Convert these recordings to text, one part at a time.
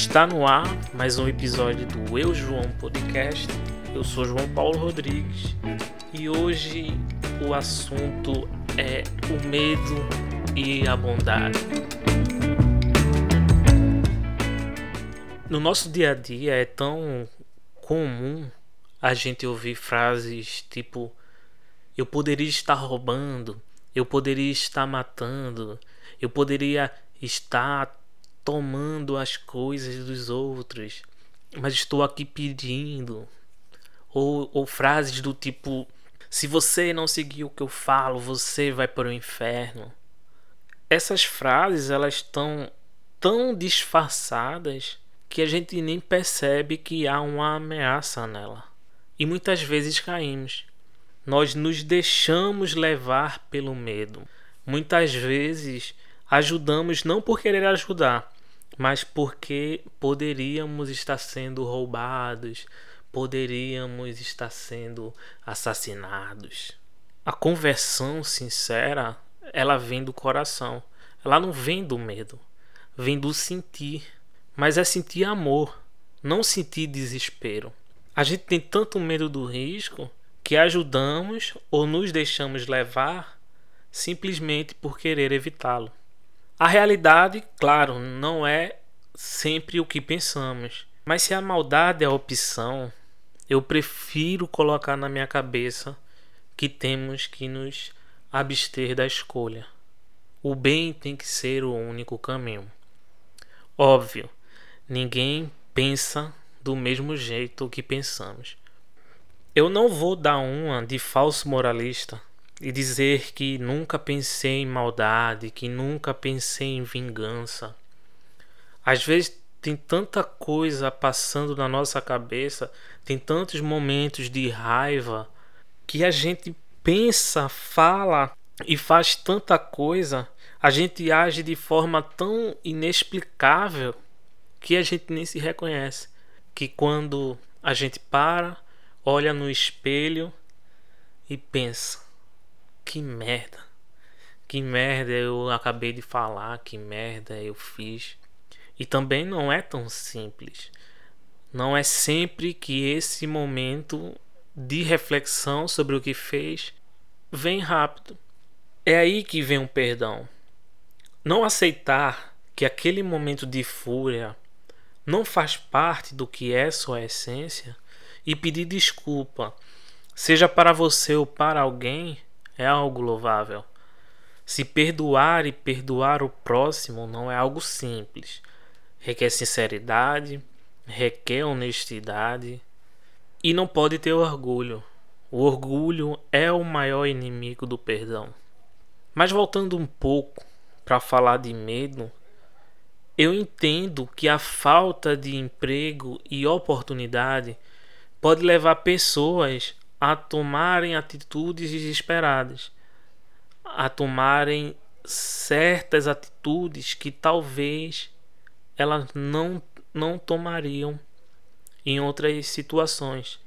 Está no ar mais um episódio do Eu João Podcast. Eu sou João Paulo Rodrigues e hoje o assunto é o medo e a bondade. No nosso dia a dia é tão comum a gente ouvir frases tipo eu poderia estar roubando, eu poderia estar matando, eu poderia estar tomando as coisas dos outros, mas estou aqui pedindo. Ou, ou frases do tipo: se você não seguir o que eu falo, você vai para o inferno. Essas frases elas estão tão disfarçadas que a gente nem percebe que há uma ameaça nela. E muitas vezes caímos. Nós nos deixamos levar pelo medo. Muitas vezes ajudamos não por querer ajudar, mas porque poderíamos estar sendo roubados, poderíamos estar sendo assassinados. A conversão sincera, ela vem do coração. Ela não vem do medo, vem do sentir. Mas é sentir amor, não sentir desespero. A gente tem tanto medo do risco que ajudamos ou nos deixamos levar simplesmente por querer evitá-lo. A realidade, claro, não é sempre o que pensamos. Mas se a maldade é a opção, eu prefiro colocar na minha cabeça que temos que nos abster da escolha. O bem tem que ser o único caminho. Óbvio, ninguém pensa do mesmo jeito que pensamos. Eu não vou dar uma de falso moralista e dizer que nunca pensei em maldade, que nunca pensei em vingança. Às vezes tem tanta coisa passando na nossa cabeça, tem tantos momentos de raiva que a gente pensa, fala e faz tanta coisa, a gente age de forma tão inexplicável que a gente nem se reconhece. Que quando a gente para, olha no espelho e pensa: que merda. Que merda eu acabei de falar, que merda eu fiz. E também não é tão simples. Não é sempre que esse momento de reflexão sobre o que fez vem rápido. É aí que vem o um perdão. Não aceitar que aquele momento de fúria não faz parte do que é sua essência e pedir desculpa, seja para você ou para alguém, é algo louvável. Se perdoar e perdoar o próximo não é algo simples. Requer sinceridade, requer honestidade e não pode ter orgulho. O orgulho é o maior inimigo do perdão. Mas voltando um pouco para falar de medo, eu entendo que a falta de emprego e oportunidade pode levar pessoas a tomarem atitudes desesperadas, a tomarem certas atitudes que talvez elas não, não tomariam em outras situações.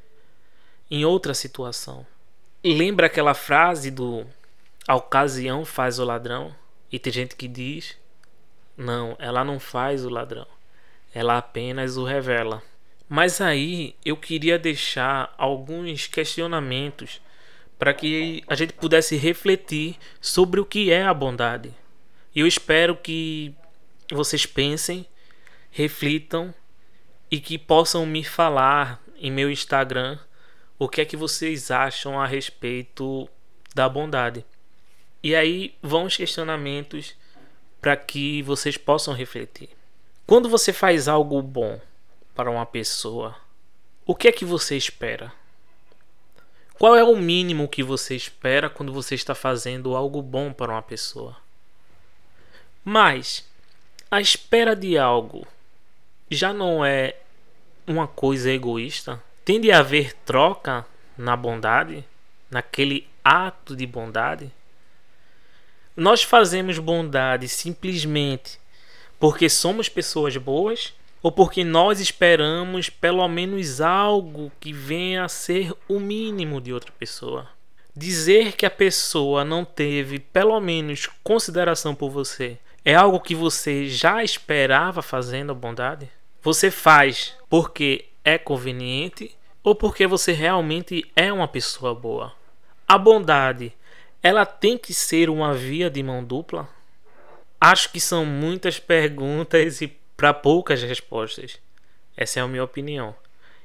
Em outra situação. Lembra aquela frase do a ocasião faz o ladrão? E tem gente que diz: não, ela não faz o ladrão, ela apenas o revela. Mas aí eu queria deixar alguns questionamentos para que a gente pudesse refletir sobre o que é a bondade. E eu espero que vocês pensem, reflitam e que possam me falar em meu Instagram o que é que vocês acham a respeito da bondade. E aí vão os questionamentos para que vocês possam refletir. Quando você faz algo bom, para uma pessoa, o que é que você espera? Qual é o mínimo que você espera quando você está fazendo algo bom para uma pessoa? Mas a espera de algo já não é uma coisa egoísta? Tem de haver troca na bondade, naquele ato de bondade? Nós fazemos bondade simplesmente porque somos pessoas boas ou porque nós esperamos pelo menos algo que venha a ser o mínimo de outra pessoa. Dizer que a pessoa não teve pelo menos consideração por você é algo que você já esperava fazendo a bondade? Você faz porque é conveniente ou porque você realmente é uma pessoa boa? A bondade, ela tem que ser uma via de mão dupla? Acho que são muitas perguntas e para poucas respostas. Essa é a minha opinião.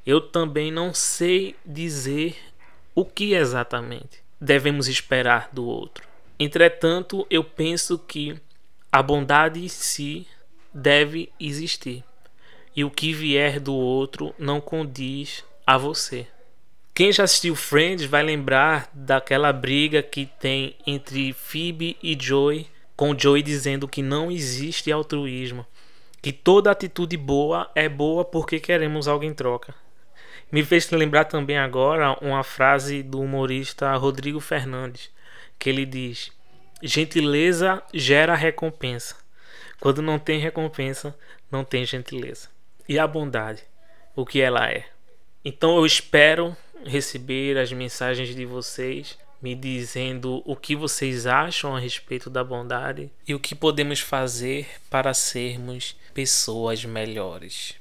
Eu também não sei dizer o que exatamente devemos esperar do outro. Entretanto, eu penso que a bondade em si deve existir e o que vier do outro não condiz a você. Quem já assistiu Friends vai lembrar daquela briga que tem entre Phoebe e Joey, com Joey dizendo que não existe altruísmo, que toda atitude boa é boa porque queremos algo em troca. Me fez lembrar também agora uma frase do humorista Rodrigo Fernandes, que ele diz: Gentileza gera recompensa. Quando não tem recompensa, não tem gentileza e a bondade, o que ela é. Então eu espero receber as mensagens de vocês me dizendo o que vocês acham a respeito da bondade e o que podemos fazer para sermos pessoas melhores.